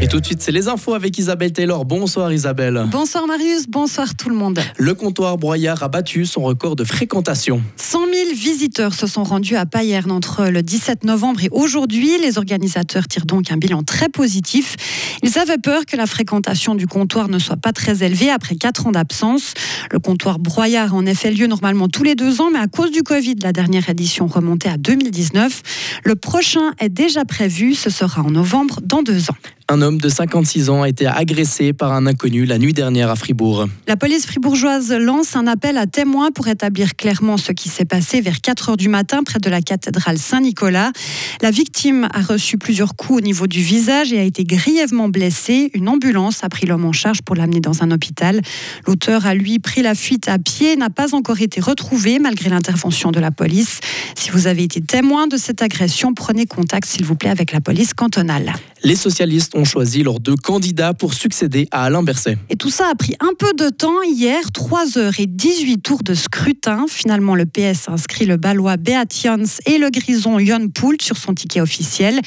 Et tout de suite, c'est les infos avec Isabelle Taylor. Bonsoir Isabelle. Bonsoir Marius, bonsoir tout le monde. Le comptoir Broyard a battu son record de fréquentation. 100 000 visiteurs se sont rendus à Payerne entre le 17 novembre et aujourd'hui. Les organisateurs tirent donc un bilan très positif. Ils avaient peur que la fréquentation du comptoir ne soit pas très élevée après 4 ans d'absence. Le comptoir Broyard a en effet lieu normalement tous les deux ans, mais à cause du Covid, la dernière édition remontait à 2019. Le prochain est déjà prévu, ce sera en novembre dans deux ans. Un homme de 56 ans a été agressé par un inconnu la nuit dernière à Fribourg. La police fribourgeoise lance un appel à témoins pour établir clairement ce qui s'est passé vers 4 heures du matin près de la cathédrale Saint-Nicolas. La victime a reçu plusieurs coups au niveau du visage et a été grièvement blessée. Une ambulance a pris l'homme en charge pour l'amener dans un hôpital. L'auteur a lui pris la fuite à pied et n'a pas encore été retrouvé malgré l'intervention de la police. Si vous avez été témoin de cette agression, prenez contact s'il vous plaît avec la police cantonale. Les socialistes ont choisi leurs deux candidats pour succéder à Alain Berset. Et tout ça a pris un peu de temps hier, 3 heures et 18 tours de scrutin. Finalement, le PS inscrit le Balois Beat Jans et le Grison Jon Poult sur son ticket officiel.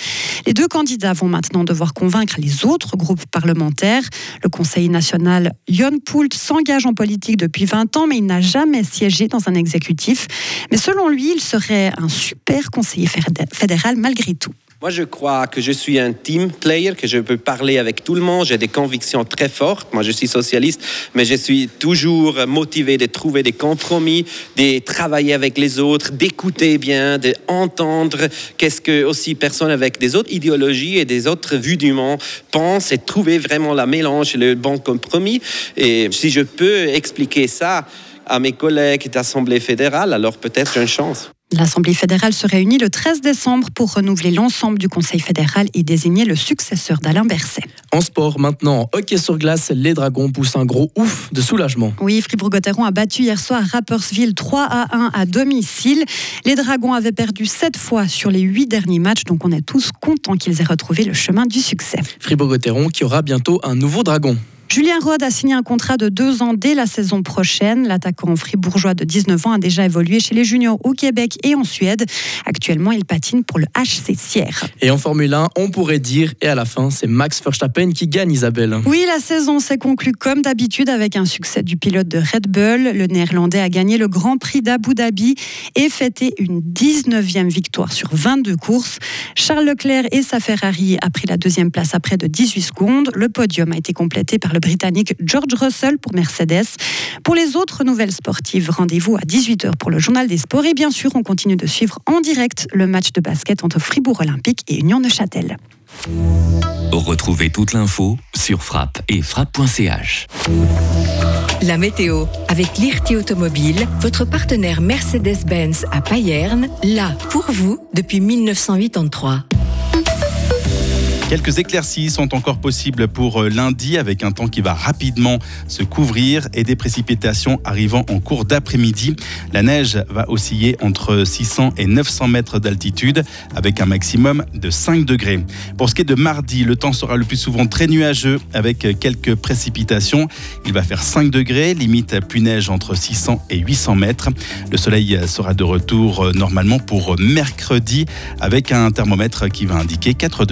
Les deux candidats vont maintenant devoir convaincre les autres groupes parlementaires. Le Conseil national Jon Poult s'engage en politique depuis 20 ans, mais il n'a jamais siégé dans un exécutif. Mais selon lui, il serait un super conseiller fédéral malgré tout. Moi, je crois que je suis un team player, que je peux parler avec tout le monde. J'ai des convictions très fortes. Moi, je suis socialiste, mais je suis toujours motivé de trouver des compromis, de travailler avec les autres, d'écouter bien, d'entendre qu'est-ce que aussi personne avec des autres idéologies et des autres vues du monde pense et trouver vraiment la mélange le bon compromis. Et si je peux expliquer ça à mes collègues d'Assemblée fédérale, alors peut-être j'ai une chance. L'Assemblée fédérale se réunit le 13 décembre pour renouveler l'ensemble du Conseil fédéral et désigner le successeur d'Alain Berset. En sport, maintenant, hockey sur glace, les Dragons poussent un gros ouf de soulagement. Oui, Fribourg-Gotteron a battu hier soir Rappersville 3 à 1 à domicile. Les Dragons avaient perdu 7 fois sur les 8 derniers matchs, donc on est tous contents qu'ils aient retrouvé le chemin du succès. Fribourg-Gotteron qui aura bientôt un nouveau dragon. Julien Rode a signé un contrat de deux ans dès la saison prochaine. L'attaquant fribourgeois de 19 ans a déjà évolué chez les juniors au Québec et en Suède. Actuellement, il patine pour le HC Sierre. Et en Formule 1, on pourrait dire, et à la fin, c'est Max Verstappen qui gagne, Isabelle. Oui, la saison s'est conclue comme d'habitude avec un succès du pilote de Red Bull. Le néerlandais a gagné le Grand Prix d'Abu Dhabi et fêté une 19e victoire sur 22 courses. Charles Leclerc et sa Ferrari a pris la deuxième place après de 18 secondes. Le podium a été complété par le britannique George Russell pour Mercedes. Pour les autres nouvelles sportives, rendez-vous à 18h pour le journal des sports. Et bien sûr, on continue de suivre en direct le match de basket entre Fribourg Olympique et Union de Châtel. Retrouvez toute l'info sur frappe et frappe.ch. La météo avec l'IRT Automobile, votre partenaire Mercedes-Benz à Payerne, là pour vous depuis 1983. Quelques éclaircies sont encore possibles pour euh, lundi avec un temps qui va rapidement se couvrir et des précipitations arrivant en cours d'après-midi. La neige va osciller entre 600 et 900 mètres d'altitude avec un maximum de 5 degrés. Pour ce qui est de mardi, le temps sera le plus souvent très nuageux avec quelques précipitations. Il va faire 5 degrés, limite plus neige entre 600 et 800 mètres. Le soleil sera de retour euh, normalement pour mercredi avec un thermomètre qui va indiquer 4 degrés.